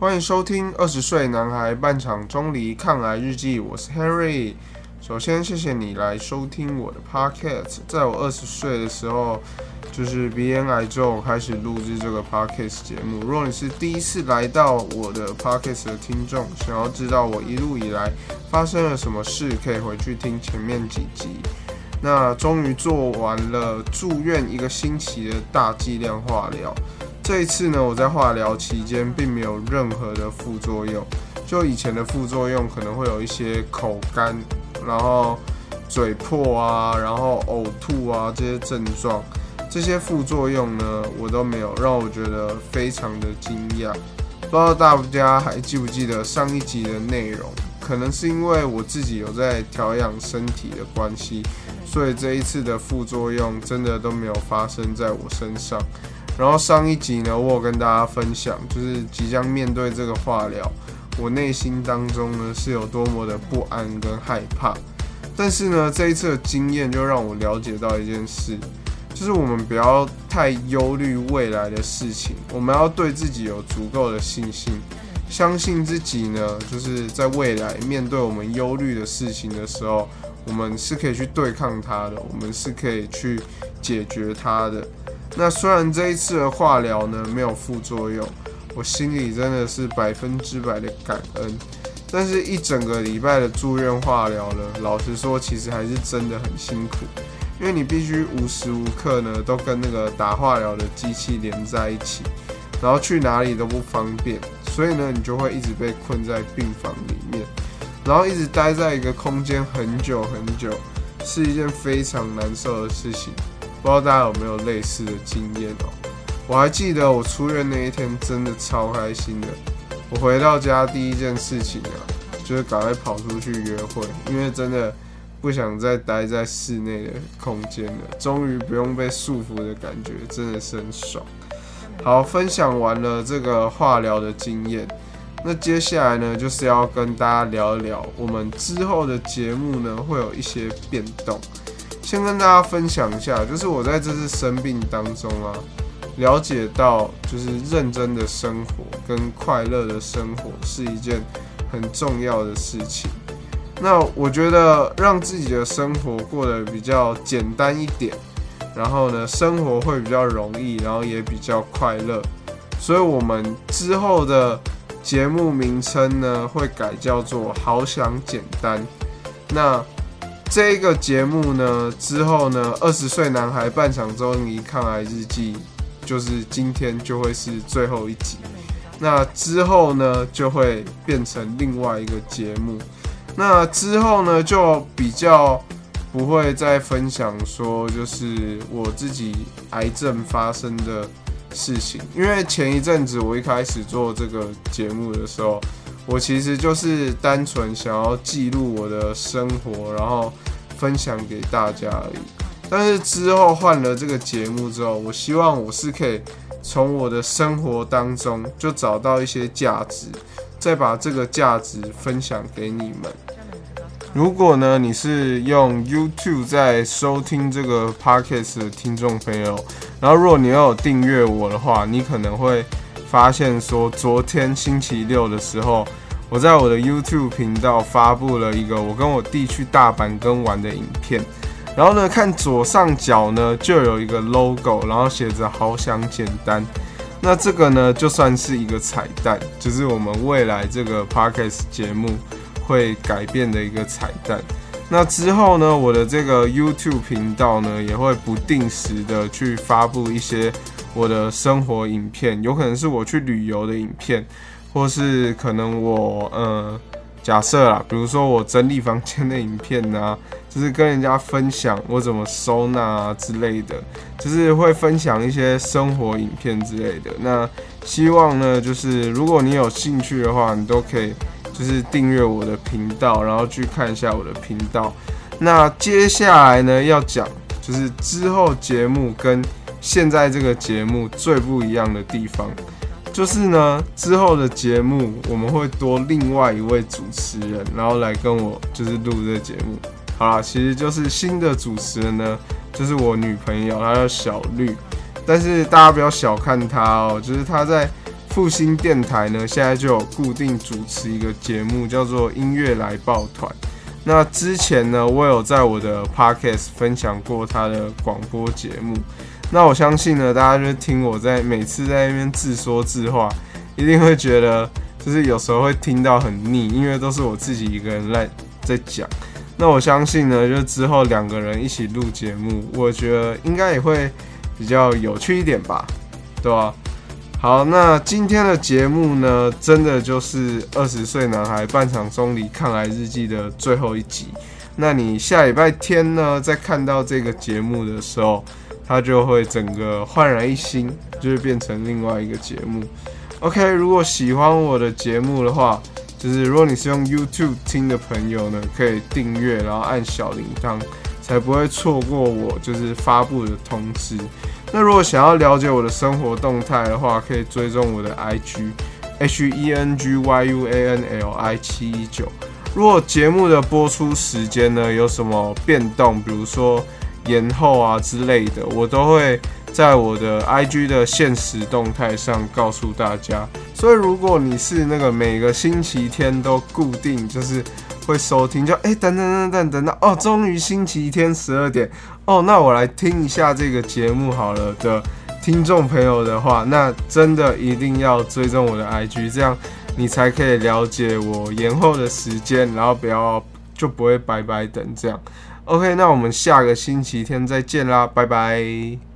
欢迎收听《二十岁男孩半场钟离抗癌日记》，我是 Harry。首先，谢谢你来收听我的 Podcast。在我二十岁的时候，就是鼻咽癌之后开始录制这个 Podcast 节目。如果你是第一次来到我的 Podcast 的听众，想要知道我一路以来发生了什么事，可以回去听前面几集。那终于做完了住院一个星期的大剂量化疗。这一次呢，我在化疗期间并没有任何的副作用。就以前的副作用可能会有一些口干，然后嘴破啊，然后呕吐啊这些症状。这些副作用呢，我都没有，让我觉得非常的惊讶。不知道大家还记不记得上一集的内容？可能是因为我自己有在调养身体的关系。所以这一次的副作用真的都没有发生在我身上。然后上一集呢，我有跟大家分享，就是即将面对这个化疗，我内心当中呢是有多么的不安跟害怕。但是呢，这一次的经验就让我了解到一件事，就是我们不要太忧虑未来的事情，我们要对自己有足够的信心，相信自己呢，就是在未来面对我们忧虑的事情的时候。我们是可以去对抗它的，我们是可以去解决它的。那虽然这一次的化疗呢没有副作用，我心里真的是百分之百的感恩。但是，一整个礼拜的住院化疗呢，老实说，其实还是真的很辛苦，因为你必须无时无刻呢都跟那个打化疗的机器连在一起，然后去哪里都不方便，所以呢，你就会一直被困在病房里面。然后一直待在一个空间很久很久，是一件非常难受的事情。不知道大家有没有类似的经验哦？我还记得我出院那一天真的超开心的。我回到家第一件事情啊，就是赶快跑出去约会，因为真的不想再待在室内的空间了。终于不用被束缚的感觉，真的是很爽。好，分享完了这个化疗的经验。那接下来呢，就是要跟大家聊一聊我们之后的节目呢，会有一些变动。先跟大家分享一下，就是我在这次生病当中啊，了解到就是认真的生活跟快乐的生活是一件很重要的事情。那我觉得让自己的生活过得比较简单一点，然后呢，生活会比较容易，然后也比较快乐。所以，我们之后的。节目名称呢会改叫做“好想简单”。那这个节目呢之后呢，二十岁男孩半场中离抗癌日记，就是今天就会是最后一集。那之后呢就会变成另外一个节目。那之后呢就比较不会再分享说，就是我自己癌症发生的。事情，因为前一阵子我一开始做这个节目的时候，我其实就是单纯想要记录我的生活，然后分享给大家而已。但是之后换了这个节目之后，我希望我是可以从我的生活当中就找到一些价值，再把这个价值分享给你们。如果呢，你是用 YouTube 在收听这个 Podcast 的听众朋友，然后如果你要有订阅我的话，你可能会发现说，昨天星期六的时候，我在我的 YouTube 频道发布了一个我跟我弟去大阪跟玩的影片，然后呢，看左上角呢就有一个 logo，然后写着“好想简单”，那这个呢就算是一个彩蛋，就是我们未来这个 Podcast 节目。会改变的一个彩蛋。那之后呢，我的这个 YouTube 频道呢，也会不定时的去发布一些我的生活影片，有可能是我去旅游的影片，或是可能我呃，假设啦，比如说我整理房间的影片呐，就是跟人家分享我怎么收纳之类的，就是会分享一些生活影片之类的。那希望呢，就是如果你有兴趣的话，你都可以。就是订阅我的频道，然后去看一下我的频道。那接下来呢，要讲就是之后节目跟现在这个节目最不一样的地方，就是呢之后的节目我们会多另外一位主持人，然后来跟我就是录这个节目。好啦，其实就是新的主持人呢，就是我女朋友，她叫小绿。但是大家不要小看她哦，就是她在。复兴电台呢，现在就有固定主持一个节目，叫做音乐来抱团。那之前呢，我有在我的 podcast 分享过她的广播节目。那我相信呢，大家就听我在每次在那边自说自话，一定会觉得就是有时候会听到很腻，因为都是我自己一个人在在讲。那我相信呢，就之后两个人一起录节目，我觉得应该也会比较有趣一点吧，对吧？好，那今天的节目呢，真的就是二十岁男孩半场中离抗癌日记的最后一集。那你下礼拜天呢，在看到这个节目的时候，它就会整个焕然一新，就会变成另外一个节目。OK，如果喜欢我的节目的话，就是如果你是用 YouTube 听的朋友呢，可以订阅，然后按小铃铛，才不会错过我就是发布的通知。那如果想要了解我的生活动态的话，可以追踪我的 IG H E N G Y U A N L I 七一九。如果节目的播出时间呢有什么变动，比如说延后啊之类的，我都会在我的 IG 的现实动态上告诉大家。所以如果你是那个每个星期天都固定就是会收听，就哎等等等等等到哦，终于星期天十二点。哦，那我来听一下这个节目好了的听众朋友的话，那真的一定要追踪我的 IG，这样你才可以了解我延后的时间，然后不要就不会白白等这样。OK，那我们下个星期天再见啦，拜拜。